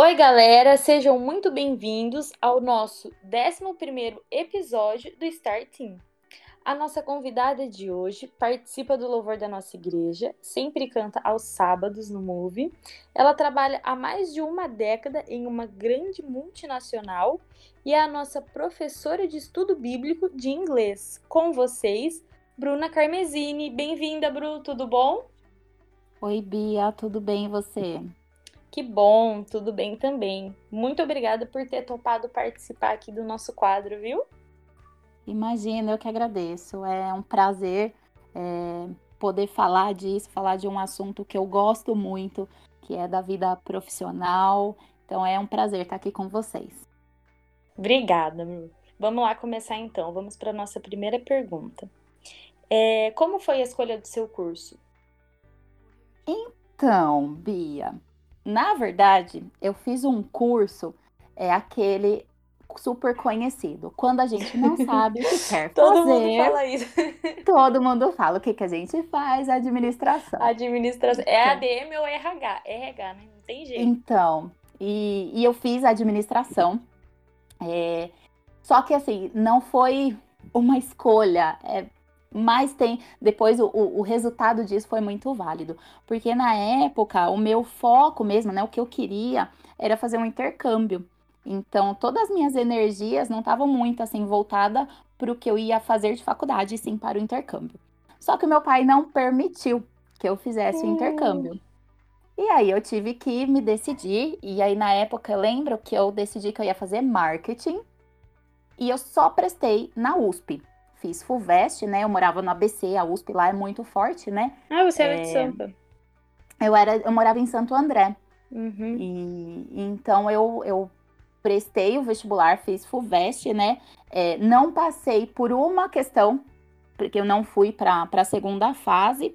Oi, galera, sejam muito bem-vindos ao nosso 11 episódio do Star Team. A nossa convidada de hoje participa do louvor da nossa igreja, sempre canta aos sábados no Move. Ela trabalha há mais de uma década em uma grande multinacional e é a nossa professora de estudo bíblico de inglês. Com vocês, Bruna Carmesini. Bem-vinda, Bru, tudo bom? Oi, Bia, tudo bem e você? Que bom, tudo bem também. Muito obrigada por ter topado participar aqui do nosso quadro, viu? Imagina, eu que agradeço. É um prazer é, poder falar disso, falar de um assunto que eu gosto muito, que é da vida profissional. Então é um prazer estar aqui com vocês. Obrigada, Bru. Vamos lá começar então. Vamos para a nossa primeira pergunta. É, como foi a escolha do seu curso? Então, Bia, na verdade, eu fiz um curso, é aquele super conhecido. Quando a gente não sabe o que quer todo fazer. Todo mundo fala isso. todo mundo fala o que, que a gente faz, administração. Administração. É ADM ou RH? RH, né? Não tem jeito. Então, e, e eu fiz administração. É, só que assim, não foi uma escolha. É, mas tem depois o, o, resultado disso foi muito válido porque na época o meu foco mesmo né o que eu queria era fazer um intercâmbio então, todas as minhas energias não estavam muito assim voltada para o que eu ia fazer de faculdade, sim para o intercâmbio. Só que o meu pai não permitiu que eu fizesse o intercâmbio. E aí eu tive que me decidir, e aí na época eu lembro que eu decidi que eu ia fazer marketing, e eu só prestei na USP. Fiz FUVEST, né? Eu morava no ABC, a USP lá é muito forte, né? Ah, você era é... de Sampa. Eu, era, eu morava em Santo André. Uhum. E então eu, eu prestei o vestibular, fiz FUVEST, né? É, não passei por uma questão, porque eu não fui para a segunda fase.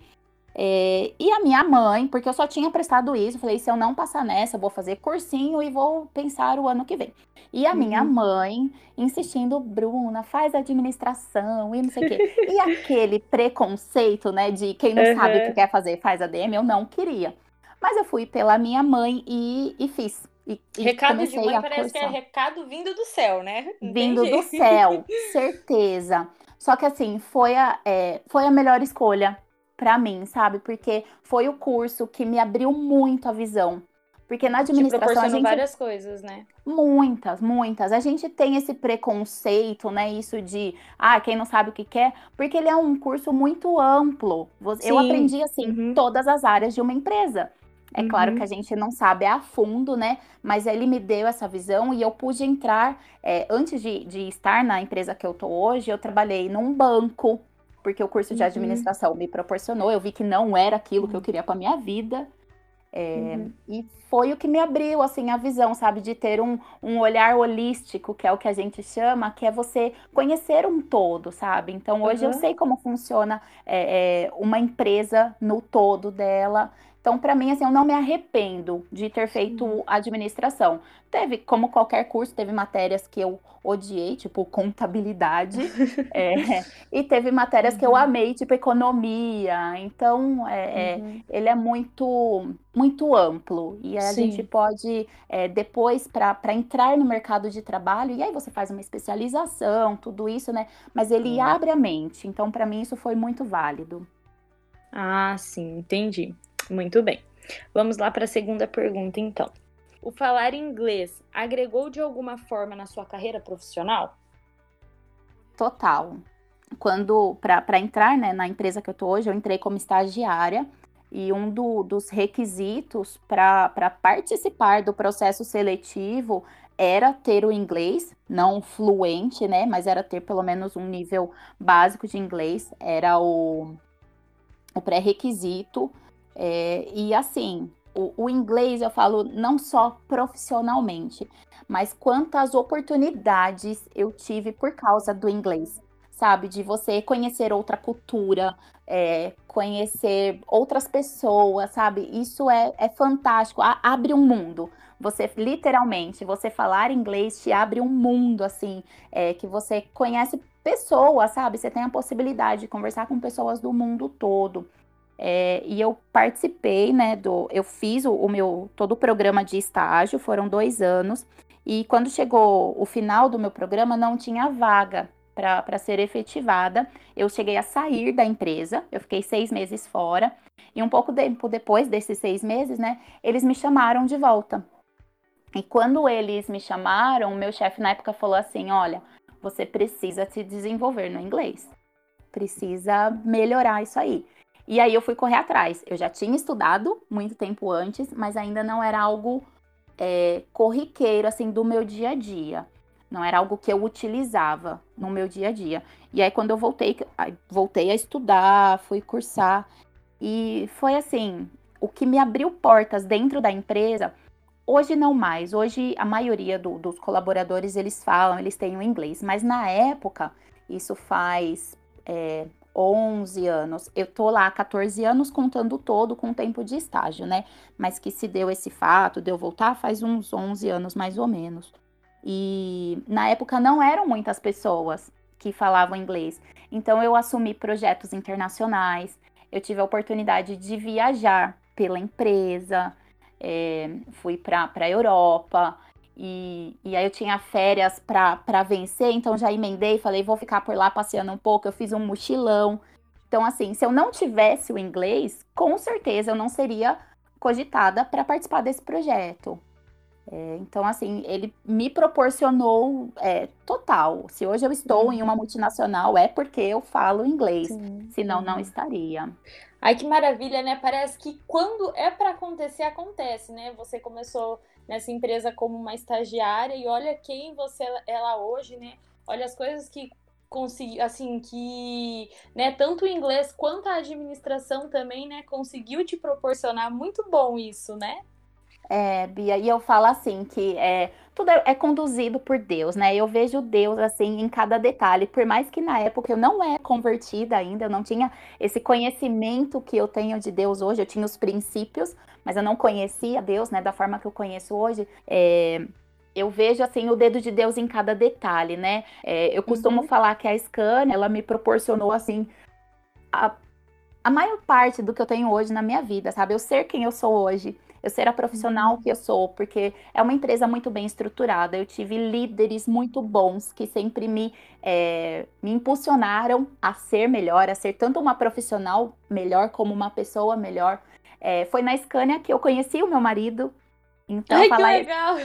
É, e a minha mãe, porque eu só tinha prestado isso, falei: se eu não passar nessa, eu vou fazer cursinho e vou pensar o ano que vem. E a uhum. minha mãe insistindo, Bruna, faz administração e não sei o quê. e aquele preconceito, né, de quem não uhum. sabe o que quer fazer, faz ADM, eu não queria. Mas eu fui pela minha mãe e, e fiz. E, e recado de mãe parece cursar. que é recado vindo do céu, né? vindo do céu, certeza. Só que assim, foi a, é, foi a melhor escolha para mim, sabe? Porque foi o curso que me abriu muito a visão. Porque na administração a gente várias coisas, né? Muitas, muitas. A gente tem esse preconceito, né? Isso de, ah, quem não sabe o que quer, porque ele é um curso muito amplo. Eu aprendi assim uhum. todas as áreas de uma empresa. É uhum. claro que a gente não sabe a fundo, né? Mas ele me deu essa visão e eu pude entrar. É, antes de, de, estar na empresa que eu tô hoje, eu trabalhei num banco, porque o curso de uhum. administração me proporcionou. Eu vi que não era aquilo que eu queria para minha vida. É, uhum. E foi o que me abriu, assim, a visão, sabe? De ter um, um olhar holístico, que é o que a gente chama, que é você conhecer um todo, sabe? Então, hoje uhum. eu sei como funciona é, é, uma empresa no todo dela. Então, para mim, assim, eu não me arrependo de ter feito administração. Teve, como qualquer curso, teve matérias que eu odiei, tipo contabilidade, é, e teve matérias uhum. que eu uhum. amei, tipo economia. Então, é, é, uhum. ele é muito, muito amplo e a Sim. gente pode é, depois para entrar no mercado de trabalho e aí você faz uma especialização, tudo isso, né? Mas ele uhum. abre a mente. Então, para mim, isso foi muito válido. Ah, sim, entendi. Muito bem. Vamos lá para a segunda pergunta, então. O falar inglês agregou de alguma forma na sua carreira profissional? Total. Quando, para entrar né, na empresa que eu tô hoje, eu entrei como estagiária e um do, dos requisitos para participar do processo seletivo era ter o inglês, não fluente, né? Mas era ter pelo menos um nível básico de inglês, era o, o pré-requisito. É, e assim, o, o, inglês eu falo não só profissionalmente, mas quantas oportunidades eu tive por causa do inglês, sabe? De você conhecer outra cultura, é, conhecer outras pessoas, sabe? Isso é, é fantástico, a, abre um mundo. Você literalmente, você falar inglês te abre um mundo assim, é, que você conhece pessoas, sabe? Você tem a possibilidade de conversar com pessoas do mundo todo. É, e eu participei, né, do, eu fiz o, o, meu, todo o programa de estágio, foram dois anos, e quando chegou o final do meu programa, não tinha vaga para ser efetivada. Eu cheguei a sair da empresa, eu fiquei seis meses fora, e um pouco tempo depois desses seis meses, né, eles me chamaram de volta. E quando eles me chamaram, meu chefe na época falou assim: olha, você precisa se desenvolver no inglês, precisa melhorar isso aí. E aí eu fui correr atrás. Eu já tinha estudado muito tempo antes, mas ainda não era algo é, corriqueiro, assim, do meu dia a dia. Não era algo que eu utilizava no meu dia a dia. E aí, quando eu voltei, voltei a estudar, fui cursar. E foi assim, o que me abriu portas dentro da empresa. Hoje não mais. Hoje a maioria do, dos colaboradores eles falam, eles têm o inglês. Mas na época, isso faz é, 11 anos. Eu tô lá 14 anos contando todo com o tempo de estágio, né? Mas que se deu esse fato de eu voltar faz uns 11 anos mais ou menos. E na época não eram muitas pessoas que falavam inglês. Então eu assumi projetos internacionais. Eu tive a oportunidade de viajar pela empresa. É, fui para a Europa, e, e aí eu tinha férias para vencer, então já emendei, falei, vou ficar por lá passeando um pouco, eu fiz um mochilão. Então, assim, se eu não tivesse o inglês, com certeza eu não seria cogitada para participar desse projeto. É, então, assim, ele me proporcionou é, total. Se hoje eu estou em uma multinacional, é porque eu falo inglês, sim, senão não estaria. Ai, que maravilha, né? Parece que quando é para acontecer, acontece, né? Você começou nessa empresa como uma estagiária e olha quem você lá hoje, né? Olha as coisas que consegui, assim, que, né, tanto o inglês quanto a administração também, né, conseguiu te proporcionar muito bom isso, né? É, Bia, e eu falo assim que é, tudo é, é, conduzido por Deus, né? Eu vejo Deus assim em cada detalhe, por mais que na época eu não era convertida ainda, eu não tinha esse conhecimento que eu tenho de Deus hoje, eu tinha os princípios, mas eu não conhecia Deus, né, da forma que eu conheço hoje. É, eu vejo assim o dedo de Deus em cada detalhe, né? É, eu costumo uhum. falar que a Scania, ela me proporcionou assim a, a maior parte do que eu tenho hoje na minha vida, sabe? Eu ser quem eu sou hoje eu ser a profissional que eu sou, porque é uma empresa muito bem estruturada. Eu tive líderes muito bons que sempre me, é, me impulsionaram a ser melhor, a ser tanto uma profissional melhor como uma pessoa melhor. É, foi na Scania que eu conheci o meu marido. Então, Ai, falar, que legal!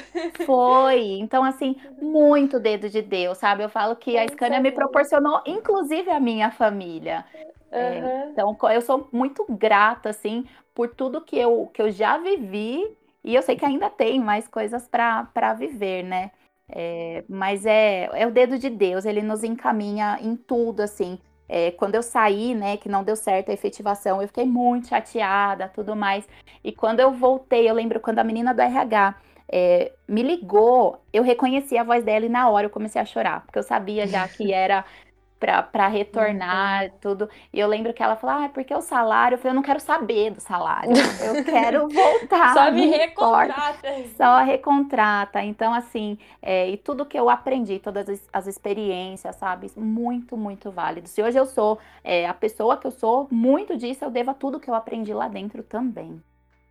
Foi. Então, assim, muito dedo de Deus, sabe? Eu falo que a Scania me proporcionou, inclusive, a minha família. É, então, eu sou muito grata, assim, por tudo que eu, que eu já vivi e eu sei que ainda tem mais coisas para viver, né? É, mas é, é o dedo de Deus, ele nos encaminha em tudo, assim. É, quando eu saí, né, que não deu certo a efetivação, eu fiquei muito chateada, tudo mais. E quando eu voltei, eu lembro quando a menina do RH é, me ligou, eu reconheci a voz dela e na hora eu comecei a chorar, porque eu sabia já que era para retornar uhum. tudo. E eu lembro que ela falou: Ah, porque o salário? Eu falei: Eu não quero saber do salário, eu quero voltar. Só me recontrata. Só recontrata. Então, assim, é, e tudo que eu aprendi, todas as, as, experiências, sabe? Muito, muito válido. Se hoje eu sou é, a pessoa que eu sou, muito disso eu devo a tudo que eu aprendi lá dentro também.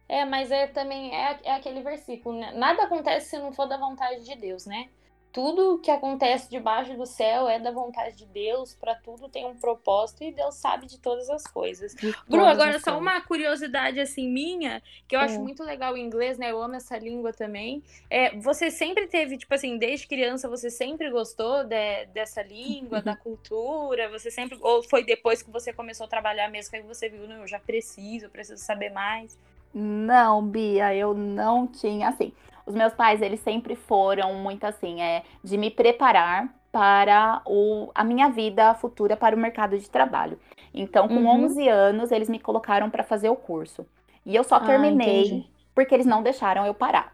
É, mas é também é, é aquele versículo, né? Nada acontece se não for da vontade de Deus, né? Tudo que acontece debaixo do céu é da vontade de Deus, para tudo tem um propósito e Deus sabe de todas as coisas. Bru, agora só uma curiosidade assim minha, que eu é. acho muito legal o inglês, né? Eu amo essa língua também. É, você sempre teve, tipo assim, desde criança você sempre gostou de, dessa língua, da cultura? Você sempre ou foi depois que você começou a trabalhar mesmo que você viu, não, eu já preciso, preciso saber mais? Não, Bia, eu não tinha assim. Os meus pais, eles sempre foram muito assim, é, de me preparar para o, a minha vida futura para o mercado de trabalho. Então, com uhum. 11 anos, eles me colocaram para fazer o curso. E eu só ah, terminei porque eles não deixaram eu parar.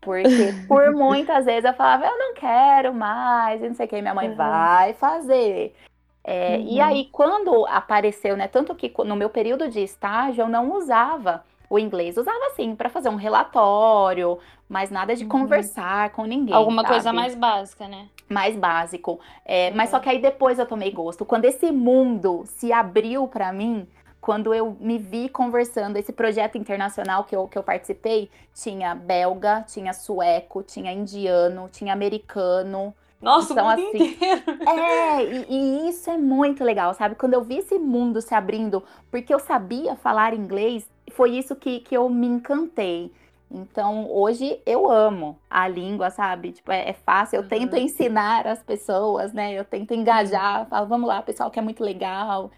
Porque por muitas vezes eu falava, eu não quero mais, e não sei o que, minha mãe uhum. vai fazer. É, uhum. E aí, quando apareceu, né? Tanto que no meu período de estágio eu não usava o inglês. Usava assim para fazer um relatório, mas nada de uhum. conversar com ninguém. Alguma sabe? coisa mais básica, né? Mais básico. É, uhum. Mas só que aí depois eu tomei gosto. Quando esse mundo se abriu para mim, quando eu me vi conversando, esse projeto internacional que eu, que eu participei, tinha belga, tinha sueco, tinha indiano, tinha americano. Nossa, então, o mundo assim, inteiro. É, e, e, isso é muito legal, sabe? Quando eu vi esse mundo se abrindo, porque eu sabia falar inglês, foi isso que, que eu me encantei. Então, hoje eu amo a língua, sabe? Tipo, é, é fácil. Eu uhum. tento ensinar as pessoas, né? Eu tento engajar. Falo, vamos lá, pessoal, que é muito legal.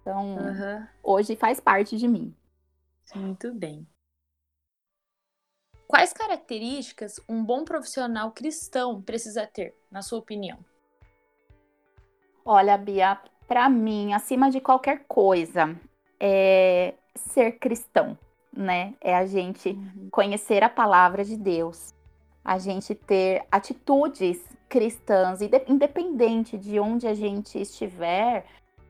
Então, uhum. hoje faz parte de mim. Muito bem. Quais características um bom profissional cristão precisa ter, na sua opinião? Olha, Bia, para mim, acima de qualquer coisa, é ser cristão, né? É a gente uhum. conhecer a palavra de Deus, a gente ter atitudes cristãs, independente de onde a gente estiver,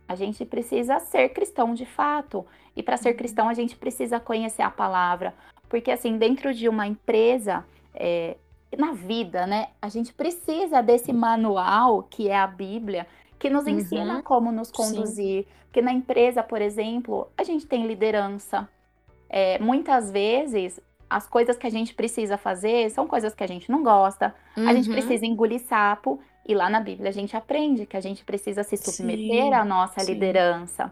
a gente precisa ser cristão de fato. E para ser uhum. cristão, a gente precisa conhecer a palavra. Porque, assim, dentro de uma empresa, é, na vida, né, a gente precisa desse manual que é a Bíblia, que nos ensina uhum. como nos conduzir. Sim. Porque na empresa, por exemplo, a gente tem liderança. É, muitas vezes, as coisas que a gente precisa fazer são coisas que a gente não gosta. Uhum. A gente uhum. precisa engolir sapo. E lá na Bíblia a gente aprende que a gente precisa se submeter sim, à nossa sim. liderança,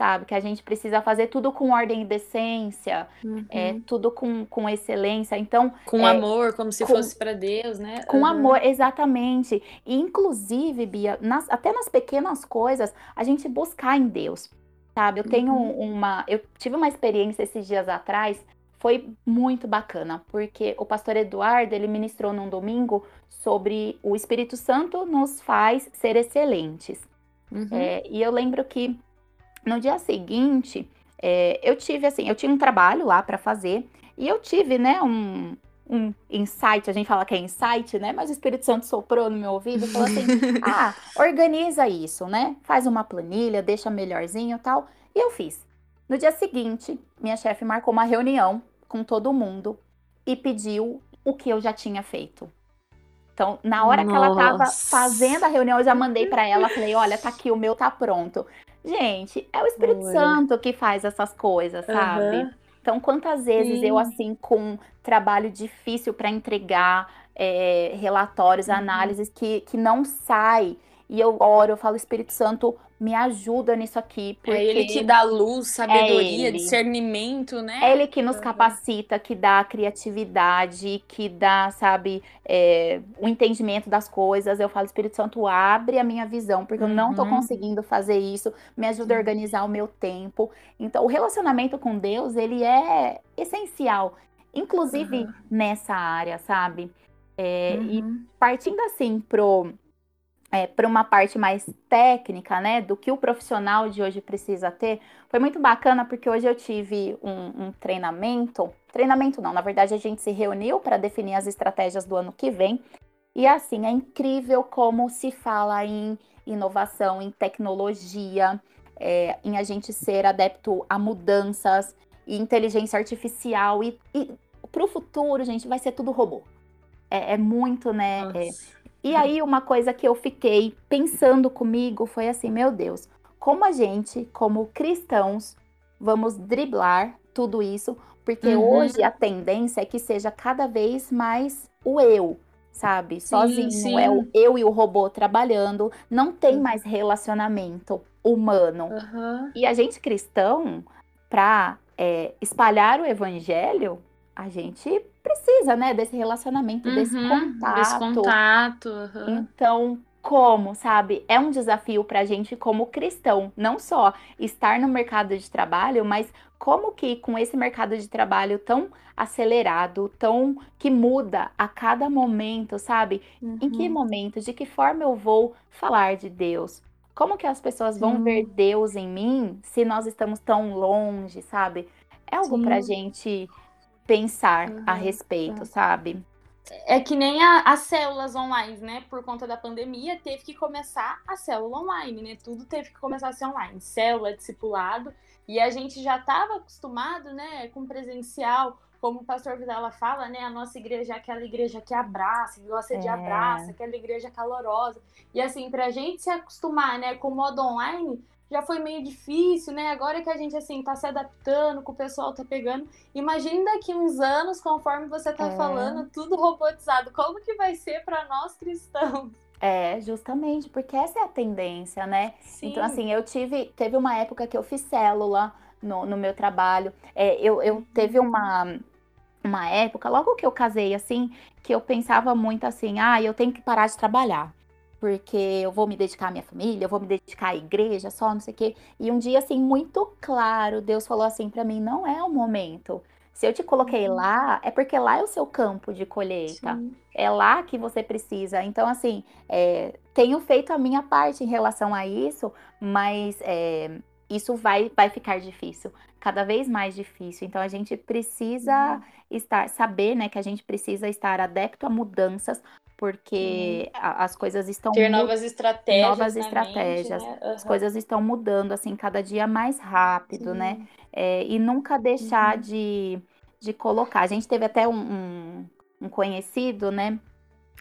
sabe? Que a gente precisa fazer tudo com ordem e decência, é, uhum. é, tudo com, com excelência. Então. Com é, amor, como se com, fosse para Deus, né? Com uhum. amor, exatamente. E, inclusive, Bia, nas, até nas pequenas coisas, a gente buscar em Deus. Sabe, eu tenho uhum. uma. Eu tive uma experiência esses dias atrás foi muito bacana, porque o pastor Eduardo, ele ministrou num domingo sobre o Espírito Santo nos faz ser excelentes. Uhum. É, e eu lembro que no dia seguinte, é, eu tive assim, eu tinha um trabalho lá para fazer, e eu tive, né, um, um insight, a gente fala que é insight, né? Mas o Espírito Santo soprou no meu ouvido e falou assim: ah, organiza isso, né? Faz uma planilha, deixa melhorzinho e tal. E eu fiz. No dia seguinte, minha chefe marcou uma reunião com todo mundo e pediu o que eu já tinha feito. Então, na hora Nossa. que ela estava fazendo a reunião, eu já mandei para ela, falei: "Olha, tá aqui, o meu tá pronto". Gente, é o Espírito Olha. Santo que faz essas coisas, sabe? Uhum. Então, quantas vezes Sim. eu, assim, com trabalho difícil para entregar é, relatórios, uhum. análises que, que não sai, e eu oro, eu falo, Espírito Santo, me ajuda nisso aqui. Porque é ele que dá luz, sabedoria, é discernimento, né? É ele que nos capacita, que dá criatividade, que dá, sabe, é, o entendimento das coisas. Eu falo, Espírito Santo, abre a minha visão, porque uhum. eu não tô uhum. conseguindo fazer isso. Me ajuda a organizar o meu tempo. Então, o relacionamento com Deus, ele é essencial, inclusive uhum. nessa área, sabe? É, uhum. E partindo assim pro é, para uma parte mais técnica, né, do que o profissional de hoje precisa ter, foi muito bacana porque hoje eu tive um, um treinamento. Treinamento não, na verdade a gente se reuniu para definir as estratégias do ano que vem. E assim, é incrível como se fala em inovação, em tecnologia, é, em a gente ser adepto a mudanças, e inteligência artificial. E, e para o futuro, gente, vai ser tudo robô. É, é muito, né? É, e aí, uma coisa que eu fiquei pensando comigo foi assim: meu Deus, como a gente, como cristãos, vamos driblar tudo isso? Porque uhum. hoje a tendência é que seja cada vez mais o eu, sabe? Sozinho, sim, sim. é o eu e o robô trabalhando, não tem uhum. mais relacionamento humano. Uhum. E a gente cristão, para é, espalhar o evangelho, a gente precisa, né, desse relacionamento, uhum, desse contato. Desse contato. Uhum. Então, como, sabe? É um desafio para a gente como cristão, não só estar no mercado de trabalho, mas como que com esse mercado de trabalho tão acelerado, tão que muda a cada momento, sabe? Uhum. Em que uhum. momento, de que forma eu vou falar de Deus? Como que as pessoas vão uhum. ver Deus em mim se nós estamos tão longe, sabe? É algo para gente pensar uhum, a respeito, sabe? É que nem a, as células online, né? Por conta da pandemia, teve que começar a célula online, né? Tudo teve que começar a ser online. Célula, discipulado. E a gente já estava acostumado, né, com presencial, como o pastor Vidala fala, né? A nossa igreja é aquela igreja que abraça, que gosta de é. abraça, aquela igreja calorosa. E assim, pra gente se acostumar, né, com o modo online, já foi meio difícil, né? Agora que a gente, assim, tá se adaptando, que o pessoal tá pegando. Imagine daqui uns anos, conforme você tá é. falando, tudo robotizado. Como que vai ser para nós cristãos? É, justamente, porque essa é a tendência, né? Sim. Então, assim, eu tive, teve uma época que eu fiz célula no, no meu trabalho. É, eu, eu teve uma, uma época, logo que eu casei, assim, que eu pensava muito assim, ah, eu tenho que parar de trabalhar. Porque eu vou me dedicar à minha família, eu vou me dedicar à igreja, só não sei o quê. E um dia, assim, muito claro, Deus falou assim para mim: não é o momento. Se eu te coloquei uhum. lá, é porque lá é o seu campo de colheita. Sim. É lá que você precisa. Então, assim, é, tenho feito a minha parte em relação a isso, mas é, isso vai, vai ficar difícil, cada vez mais difícil. Então, a gente precisa uhum. estar, saber, né, que a gente precisa estar adepto a mudanças, porque uhum. as coisas estão ter novas estratégias, novas estratégias, mente, né? uhum. as coisas estão mudando assim cada dia mais rápido, né? Sim. né? É, e nunca deixar uhum. de de colocar. A gente teve até um, um, um conhecido, né?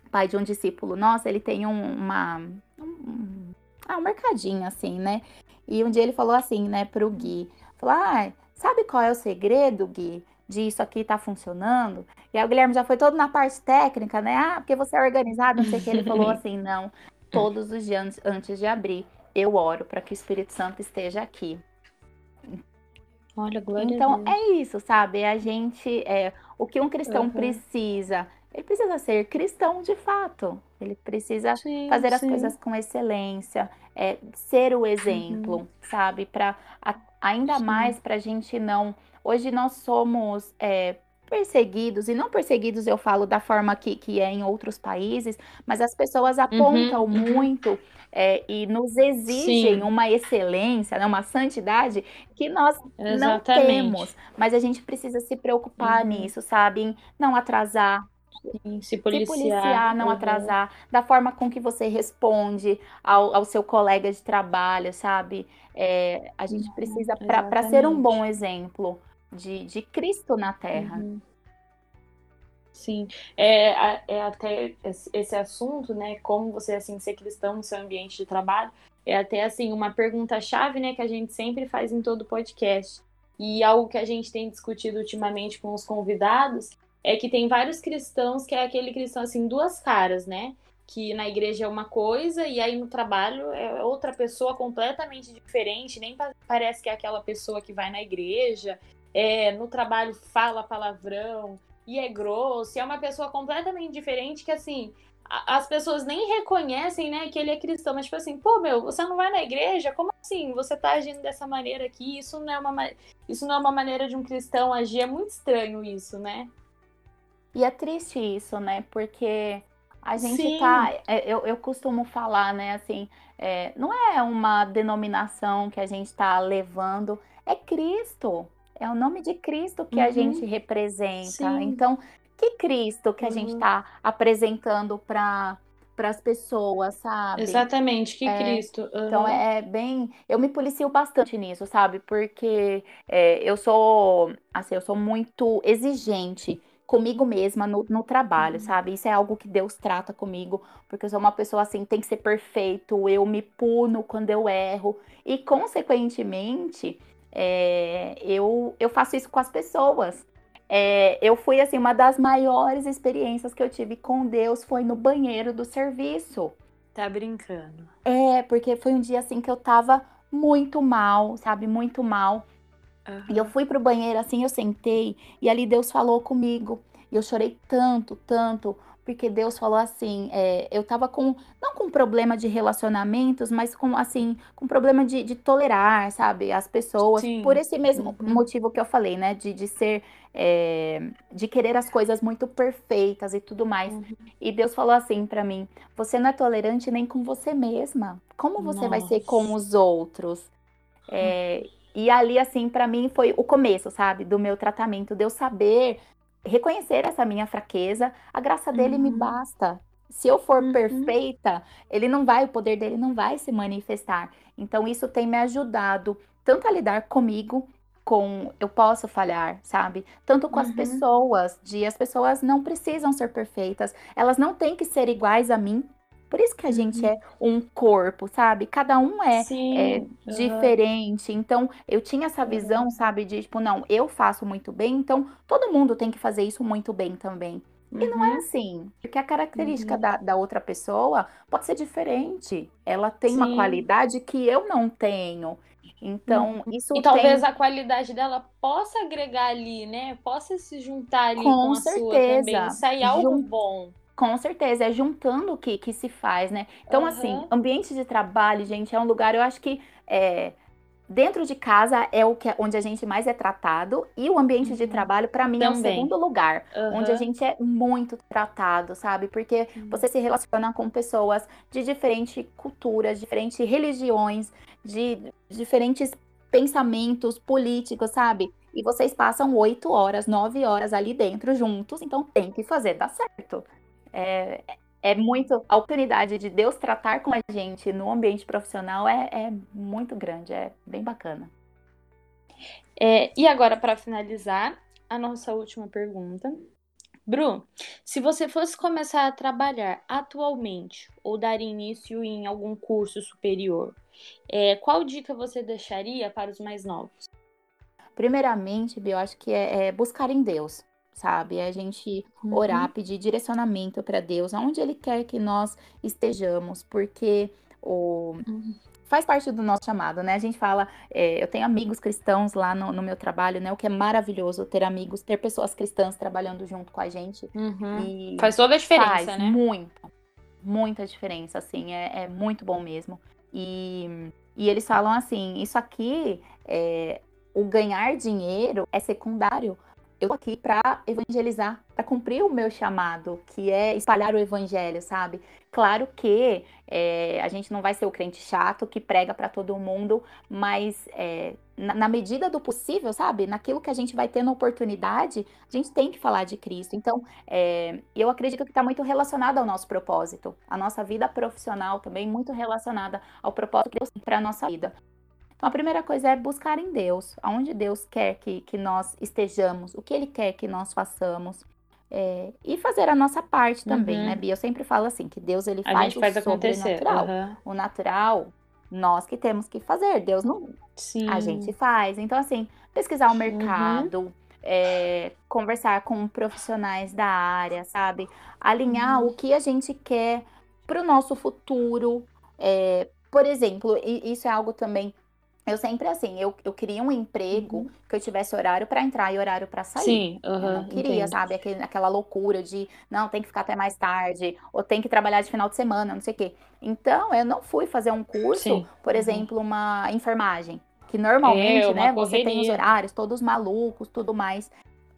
Pai de um discípulo nosso, ele tem um, uma. Um, ah, um mercadinho, assim, né? E um dia ele falou assim, né, pro Gui: falou, ah, sabe qual é o segredo, Gui? De isso aqui tá funcionando? E aí o Guilherme já foi todo na parte técnica, né? Ah, porque você é organizado, não sei o que. Ele falou assim: não, todos os dias antes de abrir, eu oro para que o Espírito Santo esteja aqui. Olha, glória Então é isso, sabe? A gente, é, o que um cristão uhum. precisa, ele precisa ser cristão de fato. Ele precisa sim, fazer sim. as coisas com excelência, é, ser o exemplo, uhum. sabe? Para ainda sim. mais para a gente não. Hoje nós somos é, perseguidos, e não perseguidos eu falo da forma que, que é em outros países, mas as pessoas uhum, apontam uhum, muito é, e nos exigem Sim. uma excelência, né, uma santidade que nós Exatamente. não temos. Mas a gente precisa se preocupar uhum. nisso, sabe? Em não atrasar, Sim, se, policiar, se policiar, não uhum. atrasar, da forma com que você responde ao, ao seu colega de trabalho, sabe? É, a gente uhum, precisa, para ser um bom exemplo de, de Cristo na Terra. Uhum. Sim, é, é até esse assunto, né? Como você assim ser cristão no seu ambiente de trabalho, é até assim uma pergunta chave, né? Que a gente sempre faz em todo podcast e algo que a gente tem discutido ultimamente com os convidados é que tem vários cristãos que é aquele cristão assim duas caras, né? Que na igreja é uma coisa e aí no trabalho é outra pessoa completamente diferente, nem parece que é aquela pessoa que vai na igreja, é, no trabalho fala palavrão, e é grosso, e é uma pessoa completamente diferente que, assim, as pessoas nem reconhecem, né, que ele é cristão, mas tipo assim, pô, meu, você não vai na igreja? Como assim? Você tá agindo dessa maneira aqui? Isso não é uma, isso não é uma maneira de um cristão agir, é muito estranho isso, né? E é triste isso, né? Porque a gente Sim. tá. É, eu, eu costumo falar, né, assim, é, não é uma denominação que a gente tá levando, é Cristo. É o nome de Cristo que uhum. a gente representa. Sim. Então, que Cristo que a gente está uhum. apresentando para para as pessoas, sabe? Exatamente, que é, Cristo. Uhum. Então é bem, eu me policio bastante nisso, sabe? Porque é, eu sou, assim, eu sou muito exigente comigo mesma no, no trabalho, uhum. sabe? Isso é algo que Deus trata comigo, porque eu sou uma pessoa assim, tem que ser perfeito, eu me puno quando eu erro e consequentemente é, eu, eu faço isso com as pessoas. É, eu fui assim, uma das maiores experiências que eu tive com Deus foi no banheiro do serviço. Tá brincando. É, porque foi um dia assim que eu tava muito mal, sabe? Muito mal. Uhum. E eu fui pro banheiro assim, eu sentei e ali Deus falou comigo. E eu chorei tanto, tanto, porque Deus falou assim, é, eu tava com, não com problema de relacionamentos, mas com, assim, com problema de, de tolerar, sabe, as pessoas, Sim. por esse mesmo uhum. motivo que eu falei, né, de, de ser, é, de querer as coisas muito perfeitas e tudo mais. Uhum. E Deus falou assim para mim, você não é tolerante nem com você mesma, como você Nossa. vai ser com os outros? É, e ali, assim, para mim foi o começo, sabe, do meu tratamento, de eu saber reconhecer essa minha fraqueza, a graça dele uhum. me basta. Se eu for uhum. perfeita, ele não vai, o poder dele não vai se manifestar. Então isso tem me ajudado tanto a lidar comigo, com eu posso falhar, sabe? Tanto com uhum. as pessoas, de as pessoas não precisam ser perfeitas, elas não têm que ser iguais a mim Por isso que a gente uhum. é um corpo, sabe? Cada um é, é diferente. Então, eu tinha essa visão, uhum. sabe, de tipo, não, eu faço muito bem, então todo mundo tem que fazer isso muito bem também. E não é uhum. assim, porque a característica uhum. da, da outra pessoa pode ser diferente. Ela tem Sim. uma qualidade que eu não tenho. Então, uhum. isso E talvez a qualidade dela possa agregar ali, né? Possa se juntar ali com, com a certeza. sua também, sair algo Jun... bom. Com certeza, é juntando que, que se faz, né? Então, uhum. assim, ambiente de trabalho, gente, é um lugar, eu acho que é, dentro de casa é o que onde a gente mais é tratado e o ambiente uhum. de trabalho para mim Também. é o segundo lugar uhum. onde a gente é muito tratado sabe porque uhum. você se relaciona com pessoas de diferentes culturas diferentes religiões de diferentes pensamentos políticos sabe e vocês passam oito horas nove horas ali dentro juntos então tem que fazer dar certo é, é muito. A oportunidade de Deus tratar com a gente no ambiente profissional é, é muito grande, é bem bacana. É, e agora, para finalizar, a nossa última pergunta. Bru, se você fosse começar a trabalhar atualmente ou dar início em algum curso superior, é, qual dica você deixaria para os mais novos? Primeiramente, eu acho que é, é buscar em Deus sabe? É a gente uhum. orar, pedir direcionamento para Deus, aonde Ele quer que nós estejamos, porque o. Uhum. Faz parte do nosso chamado, né? A gente fala, é, eu tenho amigos cristãos lá no, no, meu trabalho, né? O que é maravilhoso ter amigos, ter pessoas cristãs trabalhando junto com a gente. Uhum. faz toda a diferença, faz né? Muito, muita diferença, assim, é, é muito bom mesmo. E, e eles falam assim: isso aqui, é, o ganhar dinheiro é secundário eu tô aqui para evangelizar, para cumprir o meu chamado, que é espalhar o evangelho, sabe? Claro que é, a gente não vai ser o crente chato que prega para todo mundo, mas é, na, na, medida do possível, sabe? Naquilo que a gente vai ter na oportunidade, a gente tem que falar de Cristo. Então, é, eu acredito que está muito relacionado ao nosso propósito, a nossa vida profissional também muito relacionada ao propósito que Deus para a nossa vida. Então, a primeira coisa é buscar em Deus, aonde Deus quer que, que nós estejamos, o que Ele quer que nós façamos. É, e fazer a nossa parte também, né, uhum. né, Bia? Eu sempre falo assim, que Deus ele a faz, faz o sobrenatural. Uhum. O natural, nós que temos que fazer. Deus não. Sim. A gente faz. Então, assim, pesquisar o uhum. mercado, uhum. é, conversar com profissionais da área, sabe? Alinhar uhum. o que a gente quer para o nosso futuro. É, por exemplo, isso é algo também eu sempre assim, eu, eu queria um emprego uhum. que eu tivesse horário para entrar e horário para sair. Sim, uhum, eu não queria, entendo. sabe, aquele, aquela loucura de não, tem que ficar até mais tarde, ou tem que trabalhar de final de semana, não sei o quê. Então, eu não fui fazer um curso, Sim. por uhum. exemplo, uma enfermagem, que normalmente, é, né, você tem os horários todos malucos, tudo mais.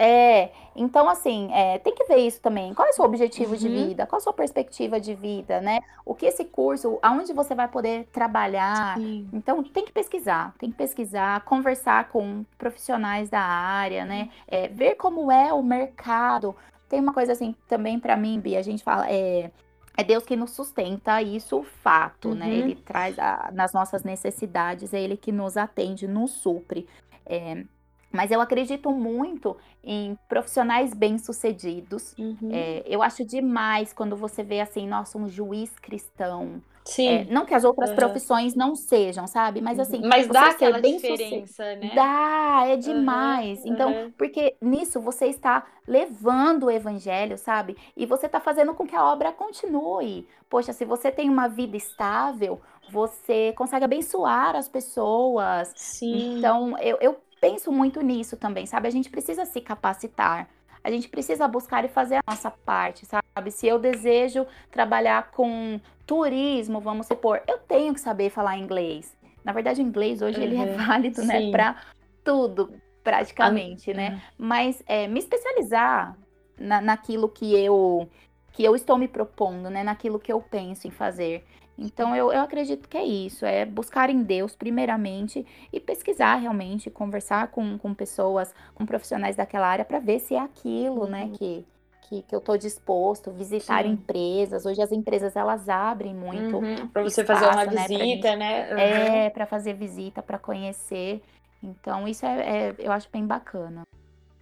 É, então assim, é, tem que ver isso também. Qual é o seu objetivo uhum. de vida? Qual é a sua perspectiva de vida, né? O que esse curso, aonde você vai poder trabalhar? Sim. Então tem que pesquisar, tem que pesquisar, conversar com profissionais da área, né? É, ver como é o mercado. Tem uma coisa assim também para mim, Bia, a gente fala, é, é Deus que nos sustenta, isso fato, né? uhum. né? Ele traz a, nas nossas necessidades, é Ele que nos atende, nos supre. É, mas eu acredito muito em profissionais bem-sucedidos. Uhum. É, eu acho demais quando você vê assim, nossa, um juiz cristão. Sim. É, não que as outras uhum. profissões não sejam, sabe? Mas assim. Mas dá aquela diferença, né? Dá, é demais. Uhum. Então, porque nisso você está levando o evangelho, sabe? E você está fazendo com que a obra continue. Poxa, se você tem uma vida estável, você consegue abençoar as pessoas. Sim. Então, eu, eu penso muito nisso também, sabe? A gente precisa se capacitar. A gente precisa buscar e fazer a nossa parte, sabe? Se eu desejo trabalhar com turismo, vamos supor, eu tenho que saber falar inglês. Na verdade, o inglês hoje uhum, ele é válido, né, sim. né, para tudo, praticamente, né? Uhum. Mas é, me especializar na, naquilo que eu que eu estou me propondo, né, naquilo que eu penso em fazer. Então, eu, eu acredito que é isso, é buscar em Deus, primeiramente, e pesquisar realmente, conversar com, com pessoas, com profissionais daquela área, para ver se é aquilo, né, uhum. que, que, que, eu estou disposto, visitar Sim. empresas. Hoje as empresas, elas abrem muito. Uhum. Para você espaço, fazer uma né, visita, né? Uhum. É, para fazer visita, para conhecer. Então, isso é, é, eu acho bem bacana.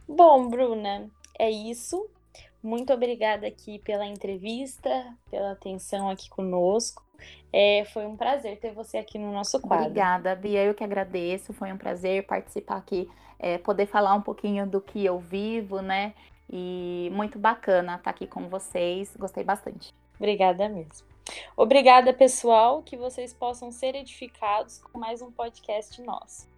Bom, Bruna, é isso. muito obrigada aqui pela entrevista, pela atenção aqui conosco. É, foi um prazer ter você aqui no nosso quadro. Obrigada, Bia. Eu que agradeço. Foi um prazer participar aqui, é, poder falar um pouquinho do que eu vivo, né? E muito bacana estar aqui com vocês. Gostei bastante. Obrigada mesmo. Obrigada, pessoal. Que vocês possam ser edificados com mais um podcast nosso.